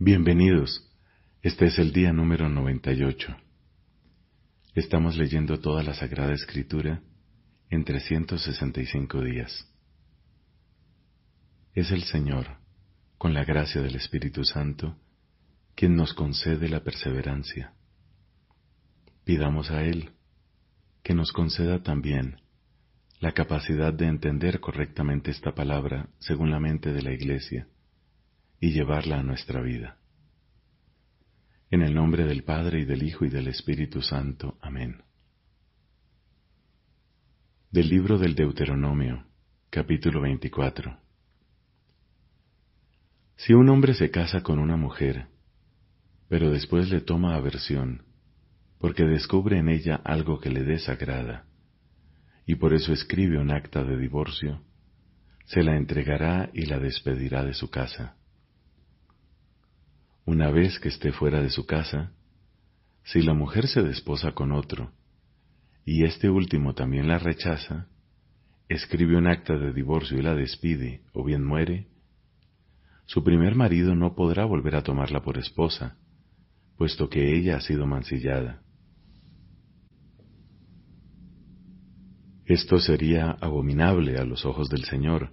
Bienvenidos. Este es el día número 98. Estamos leyendo toda la Sagrada Escritura en 365 días. Es el Señor, con la gracia del Espíritu Santo, quien nos concede la perseverancia. Pidamos a Él que nos conceda también la capacidad de entender correctamente esta palabra según la mente de la Iglesia y llevarla a nuestra vida. En el nombre del Padre y del Hijo y del Espíritu Santo. Amén. Del libro del Deuteronomio, capítulo 24. Si un hombre se casa con una mujer, pero después le toma aversión, porque descubre en ella algo que le desagrada, y por eso escribe un acta de divorcio, se la entregará y la despedirá de su casa. Una vez que esté fuera de su casa, si la mujer se desposa con otro, y este último también la rechaza, escribe un acta de divorcio y la despide, o bien muere, su primer marido no podrá volver a tomarla por esposa, puesto que ella ha sido mancillada. Esto sería abominable a los ojos del Señor,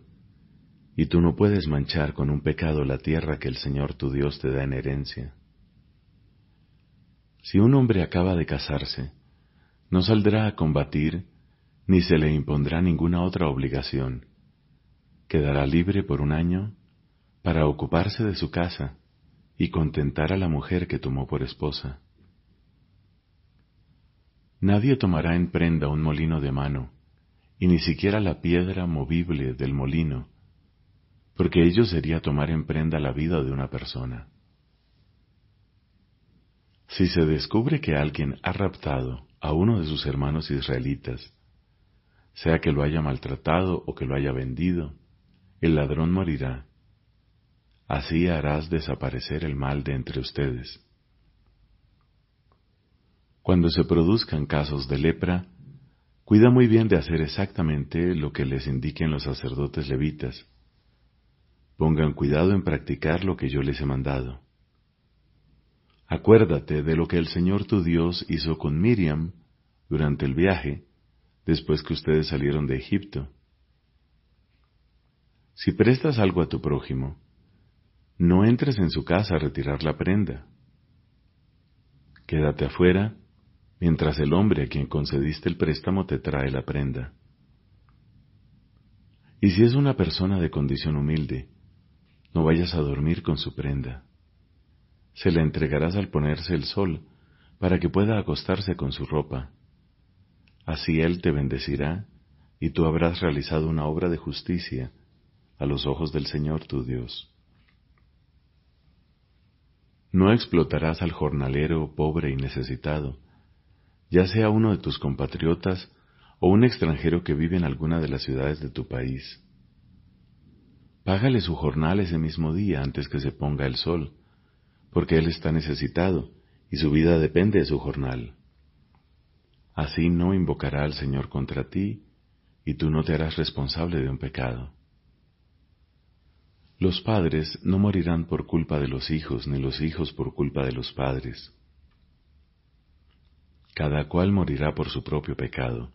y tú no puedes manchar con un pecado la tierra que el Señor tu Dios te da en herencia. Si un hombre acaba de casarse, no saldrá a combatir, ni se le impondrá ninguna otra obligación. Quedará libre por un año para ocuparse de su casa y contentar a la mujer que tomó por esposa. Nadie tomará en prenda un molino de mano, y ni siquiera la piedra movible del molino, porque ello sería tomar en prenda la vida de una persona. Si se descubre que alguien ha raptado a uno de sus hermanos israelitas, sea que lo haya maltratado o que lo haya vendido, el ladrón morirá. Así harás desaparecer el mal de entre ustedes. Cuando se produzcan casos de lepra, cuida muy bien de hacer exactamente lo que les indiquen los sacerdotes levitas, Pongan cuidado en practicar lo que yo les he mandado. Acuérdate de lo que el Señor tu Dios hizo con Miriam durante el viaje, después que ustedes salieron de Egipto. Si prestas algo a tu prójimo, no entres en su casa a retirar la prenda. Quédate afuera mientras el hombre a quien concediste el préstamo te trae la prenda. Y si es una persona de condición humilde, no vayas a dormir con su prenda. Se la entregarás al ponerse el sol, para que pueda acostarse con su ropa. Así Él te bendecirá, y tú habrás realizado una obra de justicia a los ojos del Señor tu Dios. No explotarás al jornalero pobre y necesitado, ya sea uno de tus compatriotas o un extranjero que vive en alguna de las ciudades de tu país Págale su jornal ese mismo día antes que se ponga el sol, porque él está necesitado y su vida depende de su jornal. Así no invocará al Señor contra ti y tú no te harás responsable de un pecado. Los padres no morirán por culpa de los hijos, ni los hijos por culpa de los padres. Cada cual morirá por su propio pecado.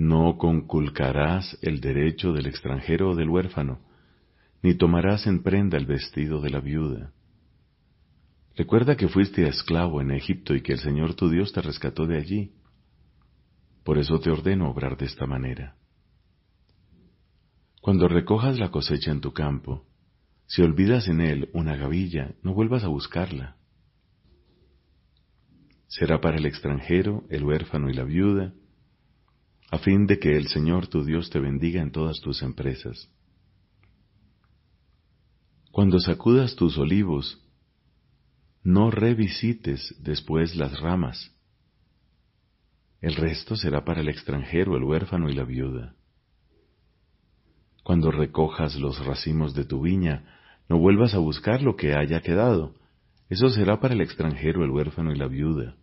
No conculcarás el derecho del extranjero o del huérfano, ni tomarás en prenda el vestido de la viuda. Recuerda que fuiste esclavo en Egipto y que el Señor tu Dios te rescató de allí. Por eso te ordeno obrar de esta manera. Cuando recojas la cosecha en tu campo, si olvidas en él una gavilla, no vuelvas a buscarla. Será para el extranjero, el huérfano y la viuda, a fin de que el Señor tu Dios te bendiga en todas tus empresas. Cuando sacudas tus olivos, no revisites después las ramas. El resto será para el extranjero, el huérfano y la viuda. Cuando recojas los racimos de tu viña, no vuelvas a buscar lo que haya quedado. Eso será para el extranjero, el huérfano y la viuda.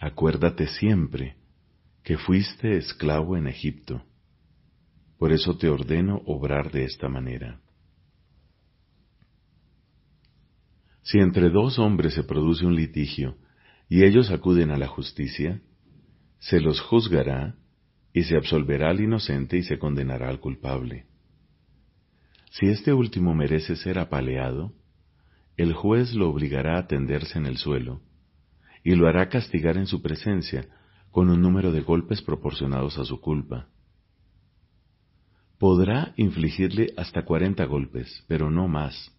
Acuérdate siempre que fuiste esclavo en Egipto. Por eso te ordeno obrar de esta manera. Si entre dos hombres se produce un litigio y ellos acuden a la justicia, se los juzgará y se absolverá al inocente y se condenará al culpable. Si este último merece ser apaleado, el juez lo obligará a tenderse en el suelo y lo hará castigar en su presencia con un número de golpes proporcionados a su culpa. Podrá infligirle hasta cuarenta golpes, pero no más,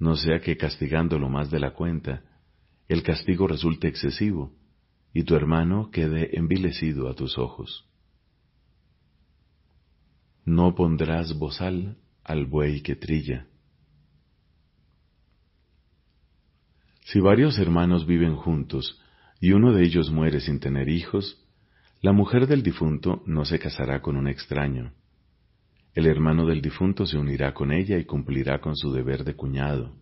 no sea que castigándolo más de la cuenta, el castigo resulte excesivo y tu hermano quede envilecido a tus ojos. No pondrás bozal al buey que trilla. Si varios hermanos viven juntos y uno de ellos muere sin tener hijos, la mujer del difunto no se casará con un extraño. El hermano del difunto se unirá con ella y cumplirá con su deber de cuñado.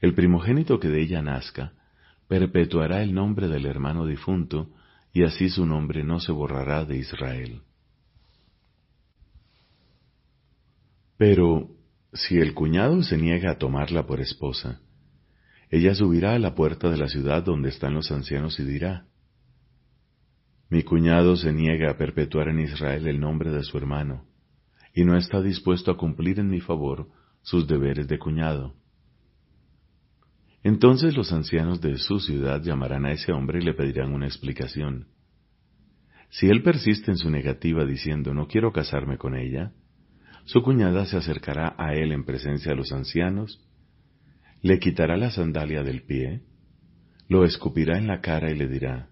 El primogénito que de ella nazca perpetuará el nombre del hermano difunto y así su nombre no se borrará de Israel. Pero si el cuñado se niega a tomarla por esposa, ella subirá a la puerta de la ciudad donde están los ancianos y dirá, Mi cuñado se niega a perpetuar en Israel el nombre de su hermano, y no está dispuesto a cumplir en mi favor sus deberes de cuñado. Entonces los ancianos de su ciudad llamarán a ese hombre y le pedirán una explicación. Si él persiste en su negativa diciendo no quiero casarme con ella, su cuñada se acercará a él en presencia de los ancianos, le quitará la sandalia del pie, lo escupirá en la cara y le dirá,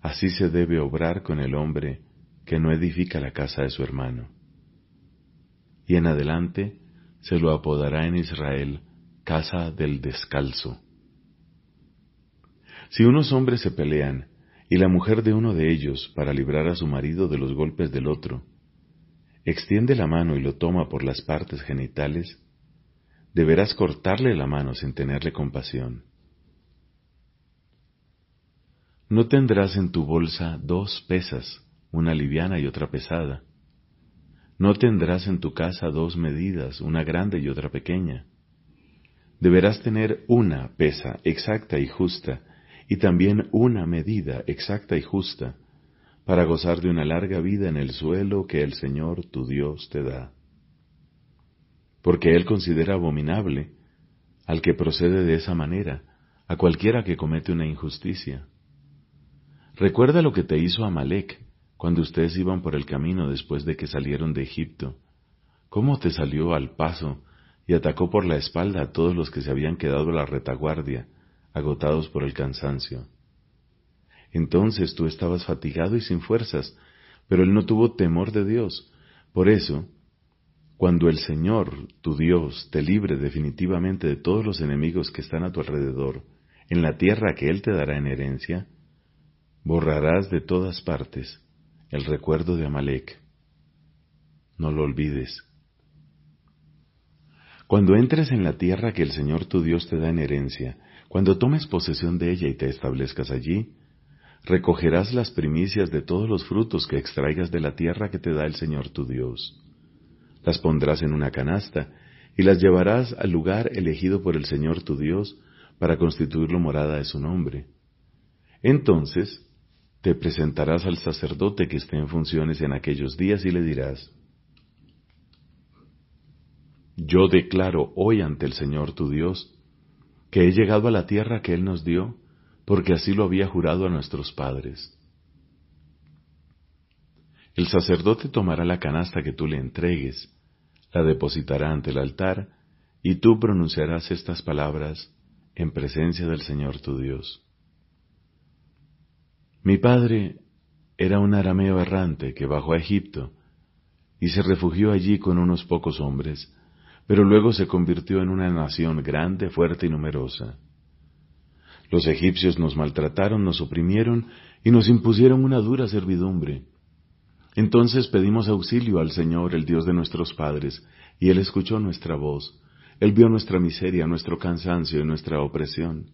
Así se debe obrar con el hombre que no edifica la casa de su hermano. Y en adelante se lo apodará en Israel casa del descalzo. Si unos hombres se pelean y la mujer de uno de ellos, para librar a su marido de los golpes del otro, extiende la mano y lo toma por las partes genitales, deberás cortarle la mano sin tenerle compasión. No tendrás en tu bolsa dos pesas, una liviana y otra pesada. No tendrás en tu casa dos medidas, una grande y otra pequeña. Deberás tener una pesa exacta y justa, y también una medida exacta y justa, para gozar de una larga vida en el suelo que el Señor tu Dios te da. Porque Él considera abominable al que procede de esa manera, a cualquiera que comete una injusticia. Recuerda lo que te hizo Amalek cuando ustedes iban por el camino después de que salieron de Egipto, cómo te salió al paso y atacó por la espalda a todos los que se habían quedado a la retaguardia, agotados por el cansancio. Entonces tú estabas fatigado y sin fuerzas, pero él no tuvo temor de Dios. Por eso, cuando el Señor, tu Dios, te libre definitivamente de todos los enemigos que están a tu alrededor, en la tierra que Él te dará en herencia, borrarás de todas partes el recuerdo de Amalek. No lo olvides. Cuando entres en la tierra que el Señor tu Dios te da en herencia, cuando tomes posesión de ella y te establezcas allí, recogerás las primicias de todos los frutos que extraigas de la tierra que te da el Señor tu Dios. Las pondrás en una canasta y las llevarás al lugar elegido por el Señor tu Dios para constituirlo morada de su nombre. Entonces te presentarás al sacerdote que esté en funciones en aquellos días y le dirás, Yo declaro hoy ante el Señor tu Dios que he llegado a la tierra que Él nos dio porque así lo había jurado a nuestros padres. El sacerdote tomará la canasta que tú le entregues, la depositará ante el altar, y tú pronunciarás estas palabras en presencia del Señor tu Dios. Mi padre era un arameo errante que bajó a Egipto y se refugió allí con unos pocos hombres, pero luego se convirtió en una nación grande, fuerte y numerosa. Los egipcios nos maltrataron, nos oprimieron y nos impusieron una dura servidumbre. Entonces pedimos auxilio al Señor, el Dios de nuestros padres, y Él escuchó nuestra voz. Él vio nuestra miseria, nuestro cansancio y nuestra opresión,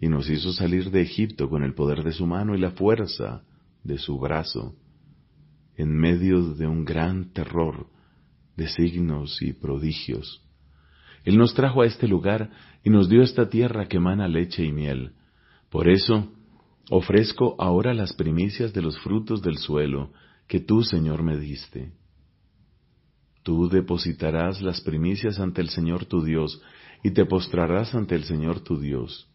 y nos hizo salir de Egipto con el poder de su mano y la fuerza de su brazo, en medio de un gran terror, de signos y prodigios. Él nos trajo a este lugar y nos dio esta tierra que emana leche y miel. Por eso, ofrezco ahora las primicias de los frutos del suelo que tú, Señor, me diste. Tú depositarás las primicias ante el Señor tu Dios, y te postrarás ante el Señor tu Dios,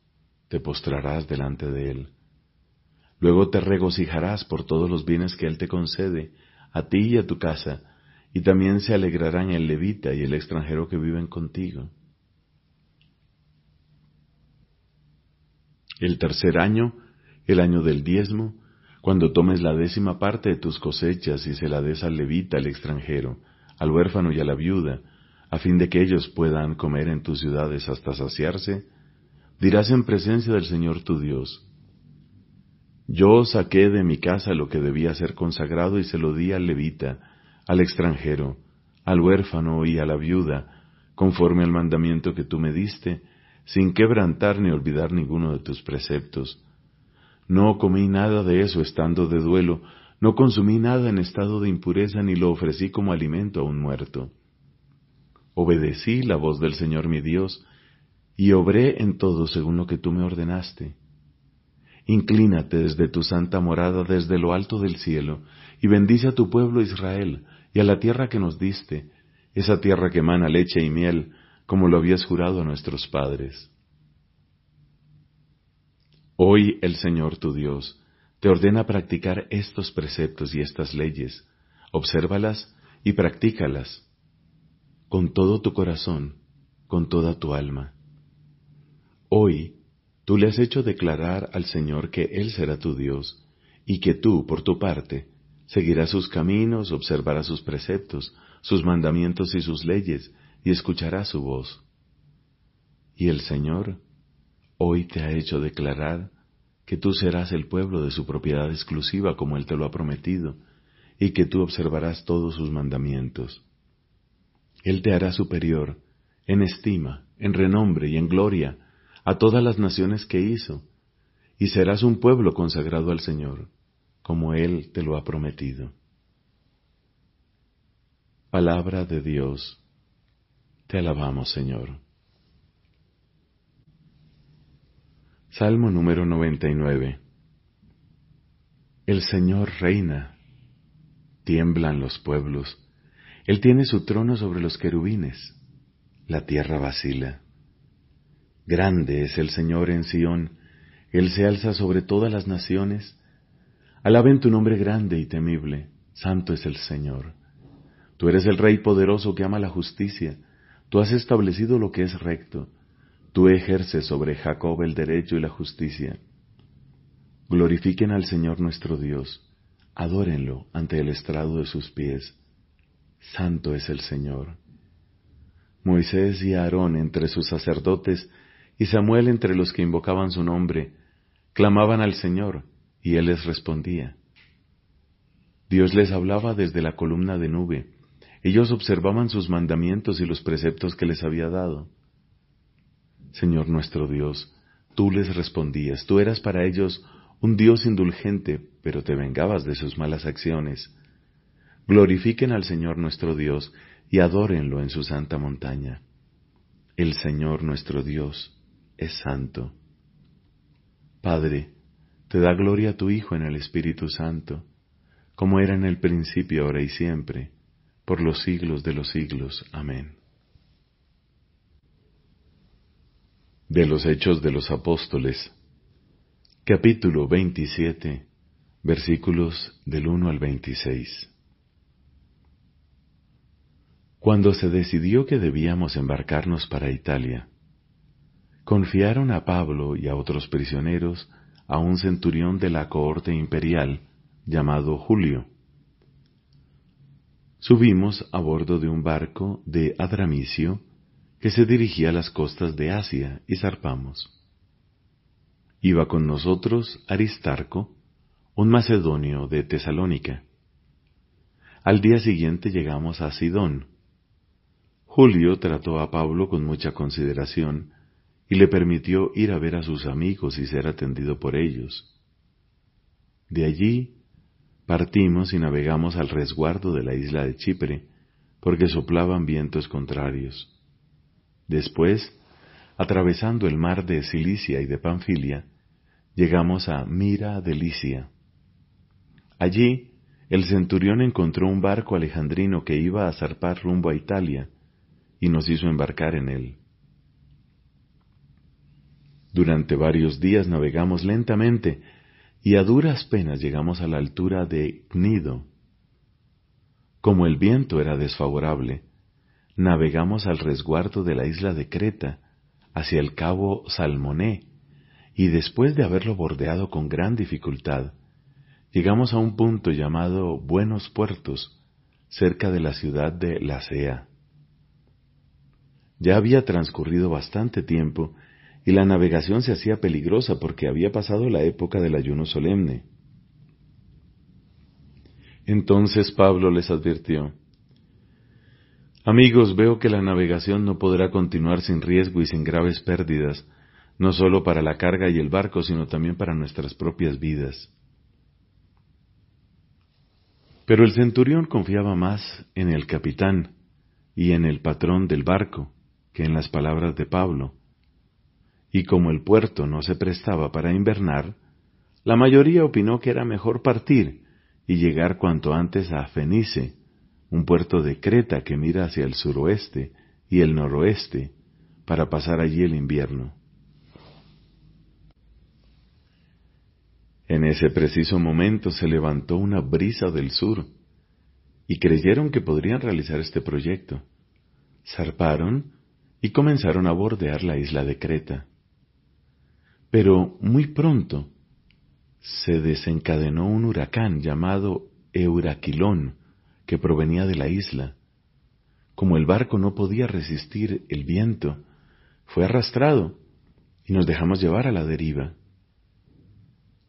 te postrarás delante de Él. Luego te regocijarás por todos los bienes que Él te concede, a ti y a tu casa, y también se alegrarán el levita y el extranjero que viven contigo. El tercer año, el año del diezmo, cuando tomes la décima parte de tus cosechas y se la des al levita, al extranjero, al huérfano y a la viuda, a fin de que ellos puedan comer en tus ciudades hasta saciarse, dirás en presencia del Señor tu Dios, Yo saqué de mi casa lo que debía ser consagrado y se lo di al levita, al extranjero, al huérfano y a la viuda, conforme al mandamiento que tú me diste, sin quebrantar ni olvidar ninguno de tus preceptos. No comí nada de eso estando de duelo, no consumí nada en estado de impureza ni lo ofrecí como alimento a un muerto. Obedecí la voz del Señor mi Dios, y obré en todo según lo que tú me ordenaste. Inclínate desde tu santa morada, desde lo alto del cielo, y bendice a tu pueblo Israel, y a la tierra que nos diste, esa tierra que emana leche y miel, como lo habías jurado a nuestros padres. Hoy el Señor tu Dios te ordena practicar estos preceptos y estas leyes, obsérvalas y practícalas con todo tu corazón, con toda tu alma. Hoy tú le has hecho declarar al Señor que Él será tu Dios y que tú, por tu parte, seguirás sus caminos, observarás sus preceptos, sus mandamientos y sus leyes, y escucharás su voz. Y el Señor hoy te ha hecho declarar que tú serás el pueblo de su propiedad exclusiva como Él te lo ha prometido, y que tú observarás todos sus mandamientos. Él te hará superior en estima, en renombre y en gloria a todas las naciones que hizo, y serás un pueblo consagrado al Señor, como Él te lo ha prometido. Palabra de Dios, te alabamos Señor. Salmo número 99 El Señor reina, tiemblan los pueblos, Él tiene su trono sobre los querubines, la tierra vacila. Grande es el Señor en Sión, Él se alza sobre todas las naciones. Alaben tu nombre grande y temible, santo es el Señor. Tú eres el Rey poderoso que ama la justicia, tú has establecido lo que es recto Tú ejerces sobre Jacob el derecho y la justicia. Glorifiquen al Señor nuestro Dios, adórenlo ante el estrado de sus pies. Santo es el Señor. Moisés y Aarón entre sus sacerdotes y Samuel entre los que invocaban su nombre, clamaban al Señor, y Él les respondía. Dios les hablaba desde la columna de nube, ellos observaban sus mandamientos y los preceptos que les había dado. Señor nuestro Dios, tú les respondías, tú eras para ellos un Dios indulgente, pero te vengabas de sus malas acciones. Glorifiquen al Señor nuestro Dios y adórenlo en su santa montaña. El Señor nuestro Dios es santo. Padre, te da gloria a tu Hijo en el Espíritu Santo, como era en el principio, ahora y siempre, por los siglos de los siglos. Amén. De los Hechos de los Apóstoles, capítulo 27, versículos del 1 al 26. Cuando se decidió que debíamos embarcarnos para Italia, confiaron a Pablo y a otros prisioneros a un centurión de la cohorte imperial llamado Julio. Subimos a bordo de un barco de Adramicio que se dirigía a las costas de Asia y zarpamos. Iba con nosotros Aristarco, un macedonio de Tesalónica. Al día siguiente llegamos a Sidón. Julio trató a Pablo con mucha consideración y le permitió ir a ver a sus amigos y ser atendido por ellos. De allí partimos y navegamos al resguardo de la isla de Chipre, porque soplaban vientos contrarios. Después, atravesando el mar de Cilicia y de Panfilia, llegamos a Mira de Licia. Allí, el centurión encontró un barco alejandrino que iba a zarpar rumbo a Italia y nos hizo embarcar en él. Durante varios días navegamos lentamente y a duras penas llegamos a la altura de Cnido. Como el viento era desfavorable, navegamos al resguardo de la isla de Creta, hacia el cabo Salmoné, y después de haberlo bordeado con gran dificultad, llegamos a un punto llamado Buenos Puertos, cerca de la ciudad de Lacea. Ya había transcurrido bastante tiempo y la navegación se hacía peligrosa porque había pasado la época del ayuno solemne. Entonces Pablo les advirtió, Amigos, veo que la navegación no podrá continuar sin riesgo y sin graves pérdidas, no solo para la carga y el barco, sino también para nuestras propias vidas. Pero el centurión confiaba más en el capitán y en el patrón del barco que en las palabras de Pablo, y como el puerto no se prestaba para invernar, la mayoría opinó que era mejor partir y llegar cuanto antes a Fenice, un puerto de Creta que mira hacia el suroeste y el noroeste, para pasar allí el invierno. En ese preciso momento se levantó una brisa del sur, y creyeron que podrían realizar este proyecto. Zarparon y comenzaron a bordear la isla de Creta. Pero muy pronto se desencadenó un huracán llamado Euraquilón que provenía de la isla. Como el barco no podía resistir el viento, fue arrastrado y nos dejamos llevar a la deriva.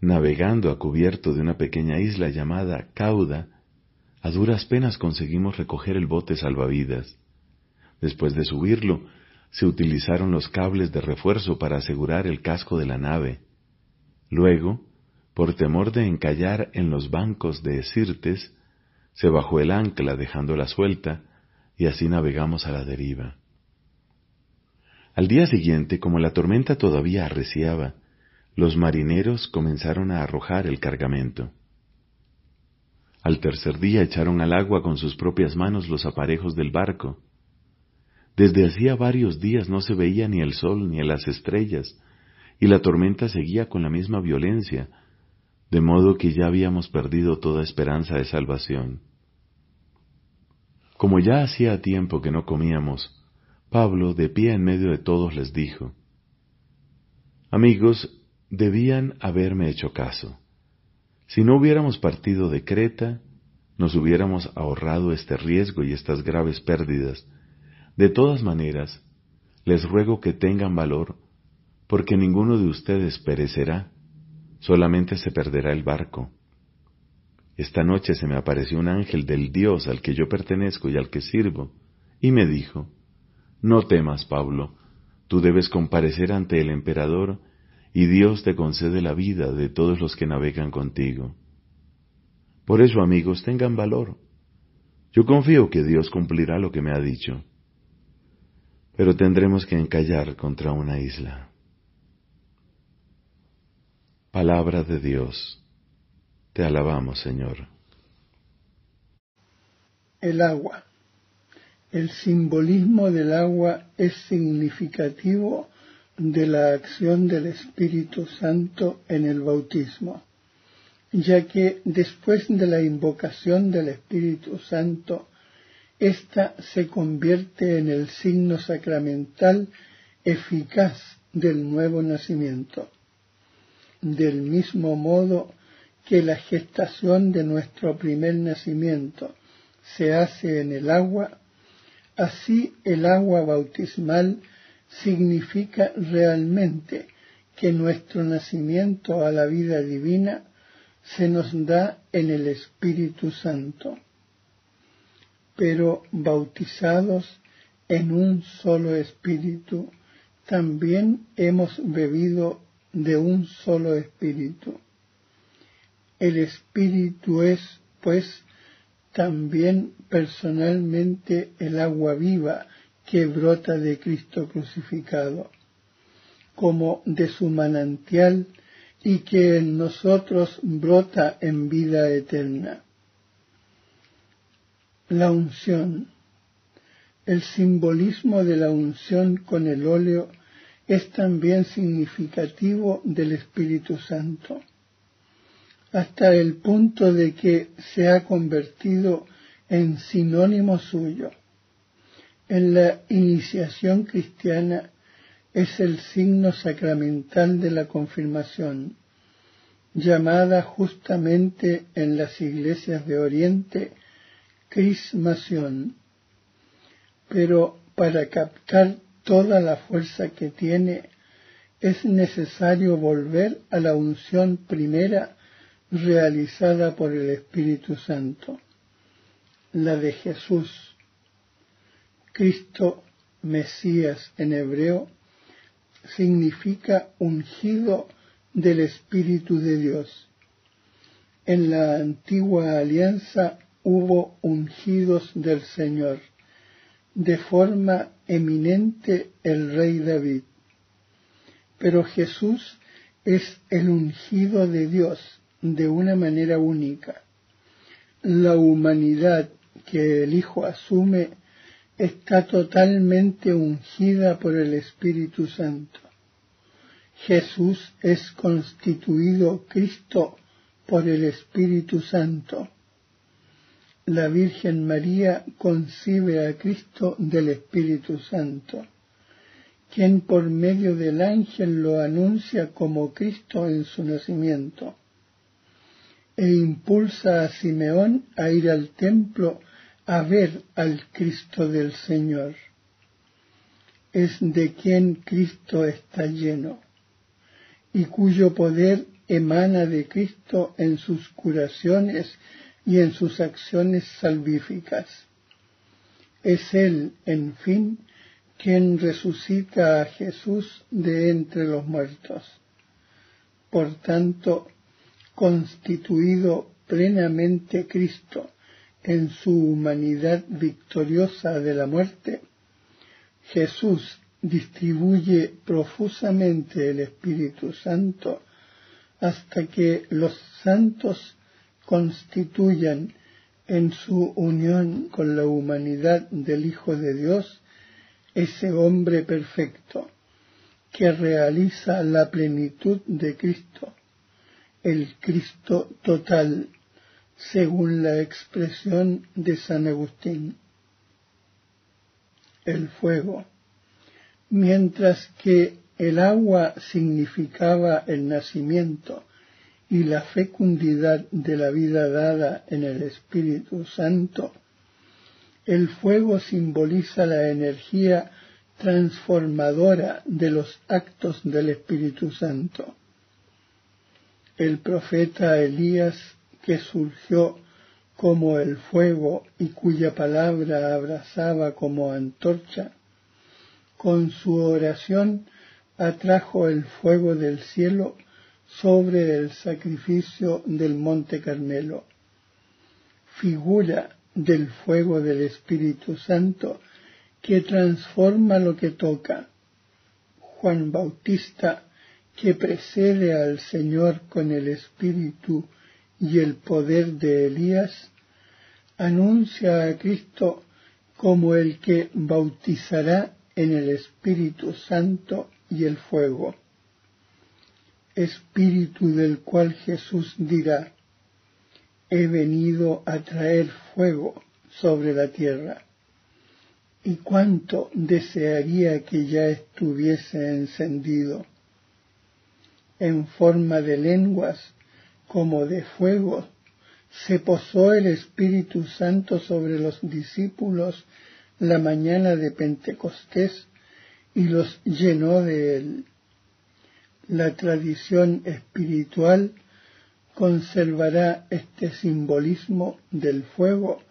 Navegando a cubierto de una pequeña isla llamada Cauda, a duras penas conseguimos recoger el bote salvavidas. Después de subirlo, se utilizaron los cables de refuerzo para asegurar el casco de la nave. Luego, por temor de encallar en los bancos de Sirtes, se bajó el ancla dejándola suelta y así navegamos a la deriva. Al día siguiente, como la tormenta todavía arreciaba, los marineros comenzaron a arrojar el cargamento. Al tercer día echaron al agua con sus propias manos los aparejos del barco, desde hacía varios días no se veía ni el sol ni las estrellas, y la tormenta seguía con la misma violencia, de modo que ya habíamos perdido toda esperanza de salvación. Como ya hacía tiempo que no comíamos, Pablo, de pie en medio de todos, les dijo, Amigos, debían haberme hecho caso. Si no hubiéramos partido de Creta, nos hubiéramos ahorrado este riesgo y estas graves pérdidas, de todas maneras, les ruego que tengan valor, porque ninguno de ustedes perecerá, solamente se perderá el barco. Esta noche se me apareció un ángel del Dios al que yo pertenezco y al que sirvo, y me dijo, No temas, Pablo, tú debes comparecer ante el emperador, y Dios te concede la vida de todos los que navegan contigo. Por eso, amigos, tengan valor. Yo confío que Dios cumplirá lo que me ha dicho pero tendremos que encallar contra una isla. Palabra de Dios. Te alabamos, Señor. El agua. El simbolismo del agua es significativo de la acción del Espíritu Santo en el bautismo, ya que después de la invocación del Espíritu Santo esta se convierte en el signo sacramental eficaz del nuevo nacimiento. Del mismo modo que la gestación de nuestro primer nacimiento se hace en el agua, así el agua bautismal significa realmente que nuestro nacimiento a la vida divina se nos da en el Espíritu Santo pero bautizados en un solo espíritu, también hemos bebido de un solo espíritu. El espíritu es, pues, también personalmente el agua viva que brota de Cristo crucificado, como de su manantial y que en nosotros brota en vida eterna. La unción. El simbolismo de la unción con el óleo es también significativo del Espíritu Santo, hasta el punto de que se ha convertido en sinónimo suyo. En la iniciación cristiana es el signo sacramental de la confirmación, llamada justamente en las iglesias de Oriente crismación. Pero para captar toda la fuerza que tiene, es necesario volver a la unción primera realizada por el Espíritu Santo, la de Jesús. Cristo, Mesías en hebreo, significa ungido del Espíritu de Dios. En la antigua alianza hubo ungidos del Señor de forma eminente el rey David. Pero Jesús es el ungido de Dios de una manera única. La humanidad que el Hijo asume está totalmente ungida por el Espíritu Santo. Jesús es constituido Cristo por el Espíritu Santo la Virgen María concibe a Cristo del Espíritu Santo, quien por medio del ángel lo anuncia como Cristo en su nacimiento, e impulsa a Simeón a ir al templo a ver al Cristo del Señor. Es de quien Cristo está lleno, y cuyo poder emana de Cristo en sus curaciones y en sus acciones salvíficas. Es Él, en fin, quien resucita a Jesús de entre los muertos. Por tanto, constituido plenamente Cristo en su humanidad victoriosa de la muerte, Jesús distribuye profusamente el Espíritu Santo hasta que los santos constituyan en su unión con la humanidad del Hijo de Dios ese hombre perfecto que realiza la plenitud de Cristo, el Cristo total, según la expresión de San Agustín. El fuego. Mientras que el agua significaba el nacimiento y la fecundidad de la vida dada en el Espíritu Santo, el fuego simboliza la energía transformadora de los actos del Espíritu Santo. El profeta Elías, que surgió como el fuego y cuya palabra abrazaba como antorcha, con su oración atrajo el fuego del cielo sobre el sacrificio del Monte Carmelo, figura del fuego del Espíritu Santo que transforma lo que toca. Juan Bautista, que precede al Señor con el Espíritu y el poder de Elías, anuncia a Cristo como el que bautizará en el Espíritu Santo y el fuego espíritu del cual Jesús dirá, he venido a traer fuego sobre la tierra. Y cuánto desearía que ya estuviese encendido en forma de lenguas como de fuego, se posó el Espíritu Santo sobre los discípulos la mañana de Pentecostés y los llenó de él la tradición espiritual conservará este simbolismo del fuego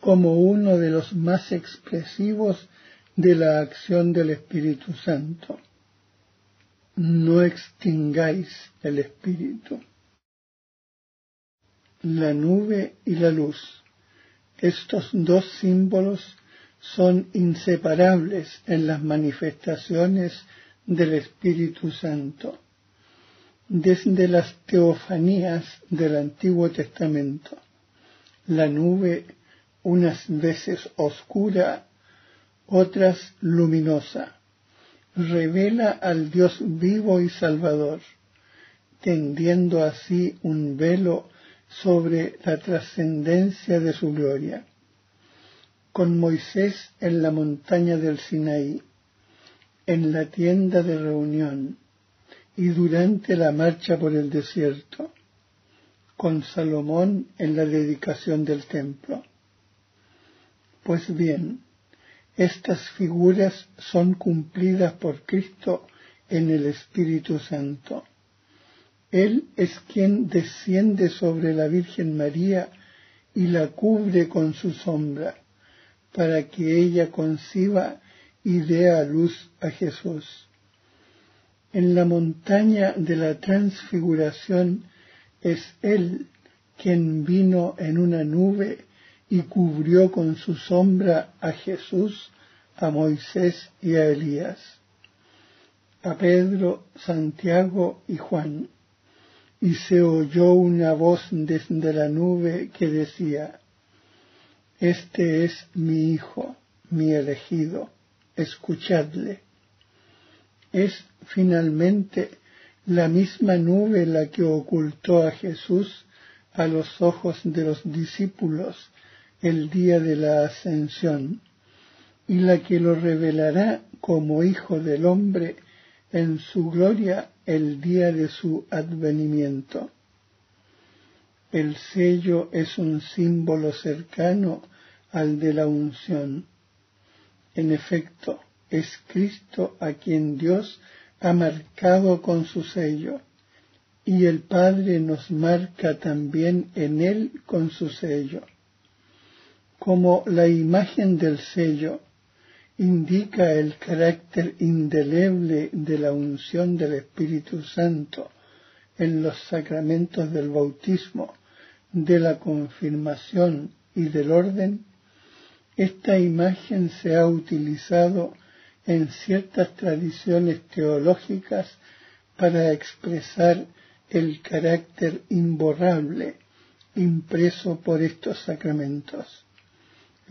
como uno de los más expresivos de la acción del Espíritu Santo. No extingáis el Espíritu. La nube y la luz. Estos dos símbolos son inseparables en las manifestaciones del Espíritu Santo. Desde las teofanías del Antiguo Testamento, la nube unas veces oscura, otras luminosa, revela al Dios vivo y salvador, tendiendo así un velo sobre la trascendencia de su gloria. Con Moisés en la montaña del Sinaí, en la tienda de reunión y durante la marcha por el desierto, con Salomón en la dedicación del templo. Pues bien, estas figuras son cumplidas por Cristo en el Espíritu Santo. Él es quien desciende sobre la Virgen María y la cubre con su sombra, para que ella conciba y dé a luz a Jesús. En la montaña de la transfiguración es Él quien vino en una nube y cubrió con su sombra a Jesús, a Moisés y a Elías, a Pedro, Santiago y Juan. Y se oyó una voz desde la nube que decía, Este es mi Hijo, mi elegido, escuchadle. Es finalmente la misma nube la que ocultó a Jesús a los ojos de los discípulos el día de la ascensión y la que lo revelará como Hijo del Hombre en su gloria el día de su advenimiento. El sello es un símbolo cercano al de la unción. En efecto, es Cristo a quien Dios ha marcado con su sello, y el Padre nos marca también en él con su sello. Como la imagen del sello indica el carácter indeleble de la unción del Espíritu Santo en los sacramentos del bautismo, de la confirmación y del orden, esta imagen se ha utilizado en ciertas tradiciones teológicas para expresar el carácter imborrable impreso por estos sacramentos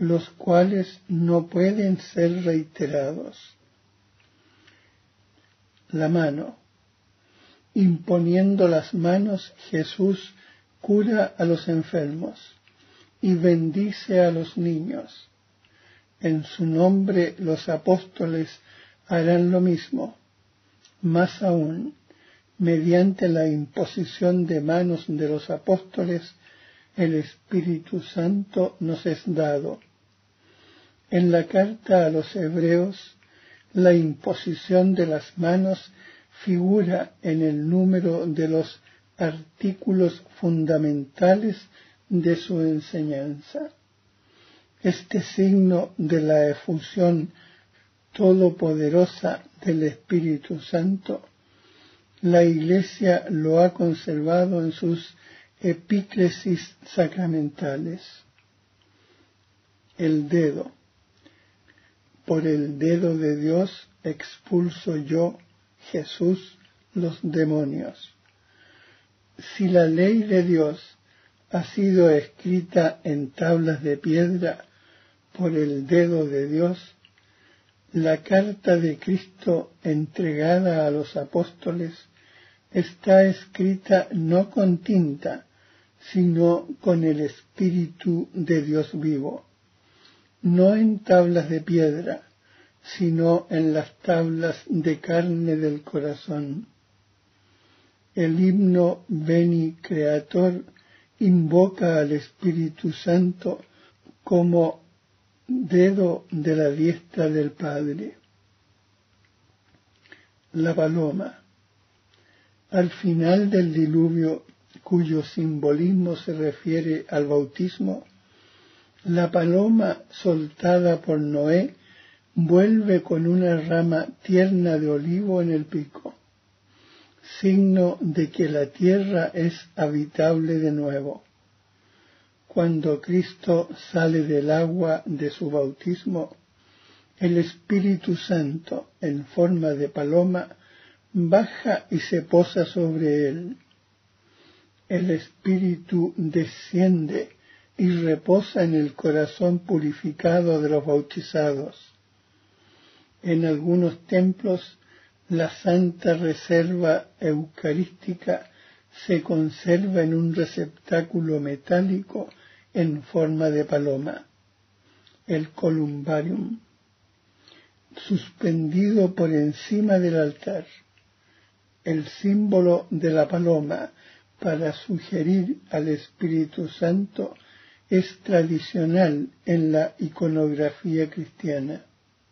los cuales no pueden ser reiterados. La mano. Imponiendo las manos, Jesús cura a los enfermos y bendice a los niños. En su nombre los apóstoles harán lo mismo. Más aún, mediante la imposición de manos de los apóstoles, el Espíritu Santo nos es dado en la carta a los hebreos, la imposición de las manos figura en el número de los artículos fundamentales de su enseñanza. Este signo de la efusión todopoderosa del Espíritu Santo, la Iglesia lo ha conservado en sus epíclesis sacramentales. El dedo por el dedo de Dios expulso yo, Jesús, los demonios. Si la ley de Dios ha sido escrita en tablas de piedra por el dedo de Dios, la carta de Cristo entregada a los apóstoles está escrita no con tinta, sino con el Espíritu de Dios vivo no en tablas de piedra, sino en las tablas de carne del corazón. El himno Beni Creator invoca al Espíritu Santo como dedo de la diestra del Padre. La paloma. Al final del diluvio, cuyo simbolismo se refiere al bautismo, la paloma soltada por Noé vuelve con una rama tierna de olivo en el pico, signo de que la tierra es habitable de nuevo. Cuando Cristo sale del agua de su bautismo, el Espíritu Santo en forma de paloma baja y se posa sobre él. El Espíritu desciende y reposa en el corazón purificado de los bautizados. En algunos templos la santa reserva eucarística se conserva en un receptáculo metálico en forma de paloma, el columbarium, suspendido por encima del altar. El símbolo de la paloma para sugerir al Espíritu Santo es tradicional en la iconografía cristiana.